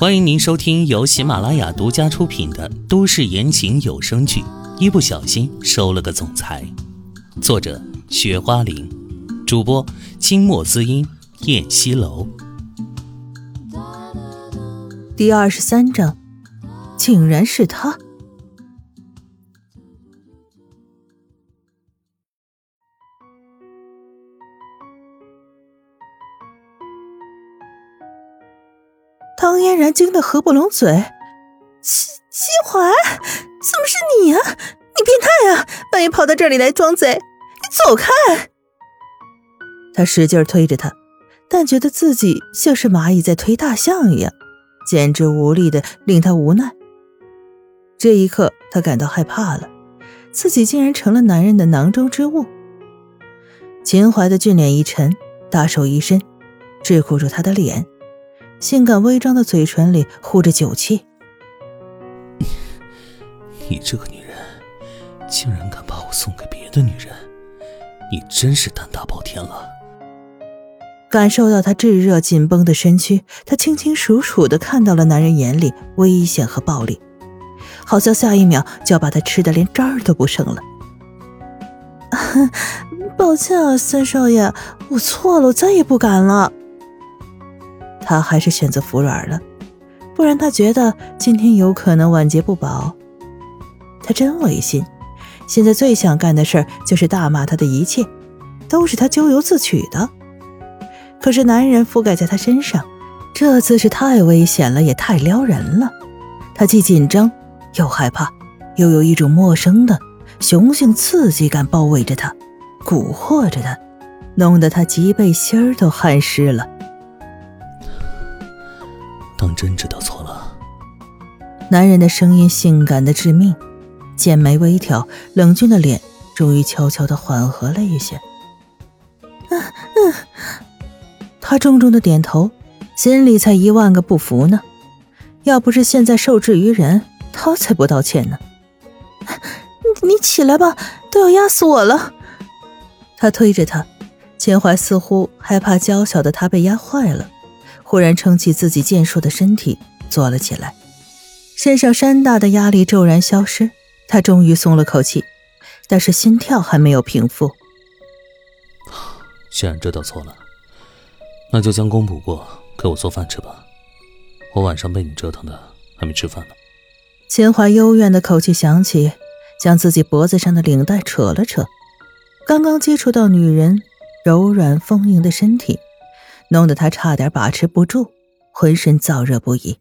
欢迎您收听由喜马拉雅独家出品的都市言情有声剧《一不小心收了个总裁》，作者：雪花玲，主播：清墨滋音、燕西楼。第二十三章，竟然是他！唐嫣然惊得合不拢嘴，秦秦淮，怎么是你啊？你变态啊！半夜跑到这里来装贼，你走开！他使劲推着他，但觉得自己像是蚂蚁在推大象一样，简直无力的令他无奈。这一刻，他感到害怕了，自己竟然成了男人的囊中之物。秦淮的俊脸一沉，大手一伸，桎梏住他的脸。性感微张的嘴唇里呼着酒气，你这个女人，竟然敢把我送给别的女人，你真是胆大包天了！感受到他炙热紧绷的身躯，他清清楚楚的看到了男人眼里危险和暴力，好像下一秒就要把他吃的连渣儿都不剩了。抱歉啊，三少爷，我错了，我再也不敢了。他还是选择服软了，不然他觉得今天有可能晚节不保。他真违心，现在最想干的事就是大骂他的一切，都是他咎由自取的。可是男人覆盖在他身上，这姿势太危险了，也太撩人了。他既紧张又害怕，又有一种陌生的雄性刺激感包围着他，蛊惑着他，弄得他脊背心儿都汗湿了。当真知道错了。男人的声音性感的致命，剑眉微挑，冷峻的脸终于悄悄的缓和了一些。嗯嗯，他重重的点头，心里才一万个不服呢。要不是现在受制于人，他才不道歉呢。你你起来吧，都要压死我了。他推着他，秦淮似乎害怕娇小的他被压坏了。忽然撑起自己健硕的身体，坐了起来，身上山大的压力骤然消失，他终于松了口气，但是心跳还没有平复。既然知道错了，那就将功补过，给我做饭吃吧。我晚上被你折腾的还没吃饭呢。秦淮幽怨的口气响起，将自己脖子上的领带扯了扯，刚刚接触到女人柔软丰盈的身体。弄得他差点把持不住，浑身燥热不已。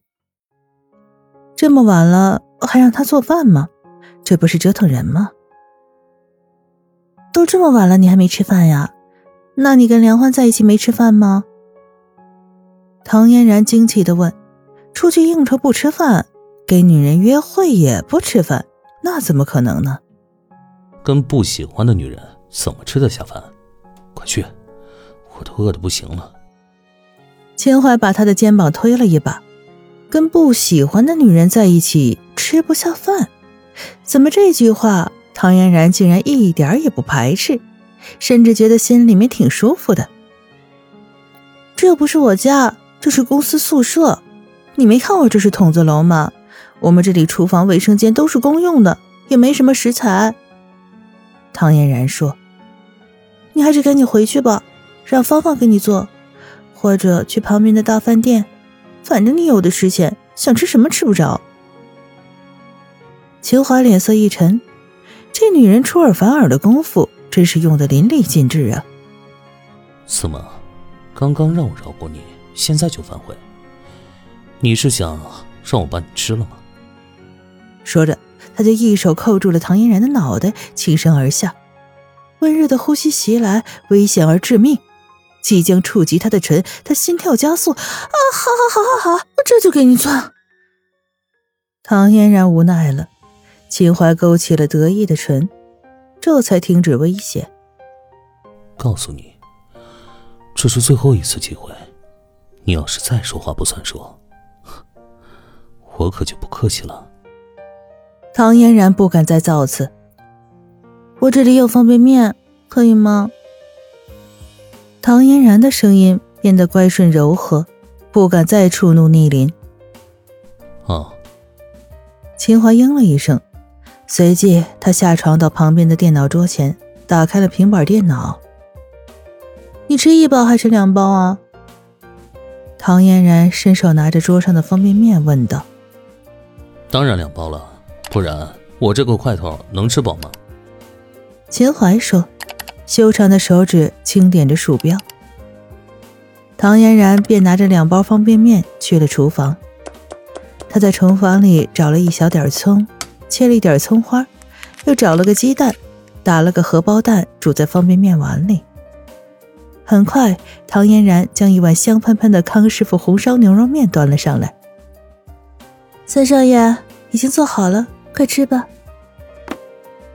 这么晚了还让他做饭吗？这不是折腾人吗？都这么晚了，你还没吃饭呀？那你跟梁欢在一起没吃饭吗？唐嫣然惊奇的问：“出去应酬不吃饭，跟女人约会也不吃饭，那怎么可能呢？”跟不喜欢的女人怎么吃得下饭？快去，我都饿得不行了。秦淮把他的肩膀推了一把，跟不喜欢的女人在一起吃不下饭，怎么这句话唐嫣然竟然一点也不排斥，甚至觉得心里面挺舒服的。这不是我家，这是公司宿舍，你没看我这是筒子楼吗？我们这里厨房、卫生间都是公用的，也没什么食材。唐嫣然说：“你还是赶紧回去吧，让芳芳给你做。”或者去旁边的大饭店，反正你有的是钱，想吃什么吃不着。秦淮脸色一沉，这女人出尔反尔的功夫真是用的淋漓尽致啊！怎么，刚刚让我饶过你，现在就反悔？你是想让我把你吃了吗？说着，他就一手扣住了唐嫣然的脑袋，轻身而下，温热的呼吸袭来，危险而致命。即将触及他的唇，他心跳加速。啊，好，好，好，好，好，我这就给你做。唐嫣然无奈了，秦淮勾起了得意的唇，这才停止威胁。告诉你，这是最后一次机会，你要是再说话不算数，我可就不客气了。唐嫣然不敢再造次。我这里有方便面，可以吗？唐嫣然的声音变得乖顺柔和，不敢再触怒逆鳞。秦淮应了一声，随即他下床到旁边的电脑桌前，打开了平板电脑。你吃一包还是两包啊？唐嫣然伸手拿着桌上的方便面问道。当然两包了，不然我这个块头能吃饱吗？秦淮说，修长的手指轻点着鼠标。唐嫣然便拿着两包方便面去了厨房。他在厨房里找了一小点葱，切了一点葱花，又找了个鸡蛋，打了个荷包蛋，煮在方便面碗里。很快，唐嫣然将一碗香喷喷的康师傅红烧牛肉面端了上来。三少爷，已经做好了，快吃吧。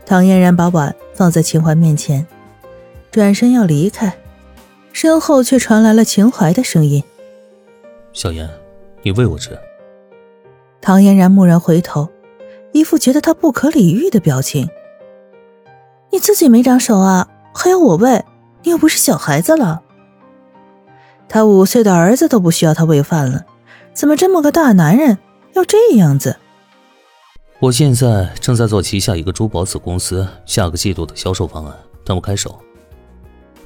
唐嫣然把碗放在秦淮面前，转身要离开，身后却传来了秦淮的声音：“小妍，你喂我吃。”唐嫣然蓦然回头，一副觉得他不可理喻的表情：“你自己没长手啊，还要我喂？”你又不是小孩子了，他五岁的儿子都不需要他喂饭了，怎么这么个大男人要这样子？我现在正在做旗下一个珠宝子公司下个季度的销售方案，等我开手。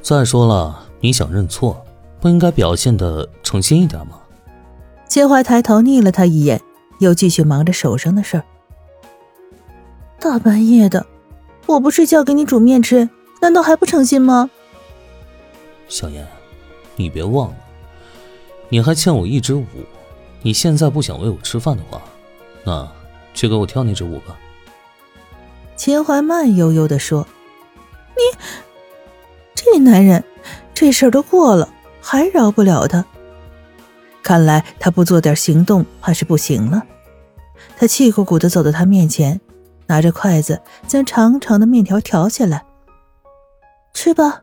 再说了，你想认错，不应该表现的诚心一点吗？秦淮抬头睨了他一眼，又继续忙着手上的事儿。大半夜的，我不睡觉给你煮面吃，难道还不诚心吗？小燕，你别忘了，你还欠我一支舞。你现在不想喂我吃饭的话，那去给我跳那支舞吧。秦淮慢悠悠的说：“你男人，这事儿都过了，还饶不了他。看来他不做点行动，怕是不行了。”他气鼓鼓的走到他面前，拿着筷子将长长的面条挑起来，吃吧。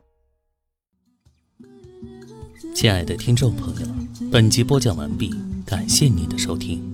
亲爱的听众朋友，本集播讲完毕，感谢您的收听。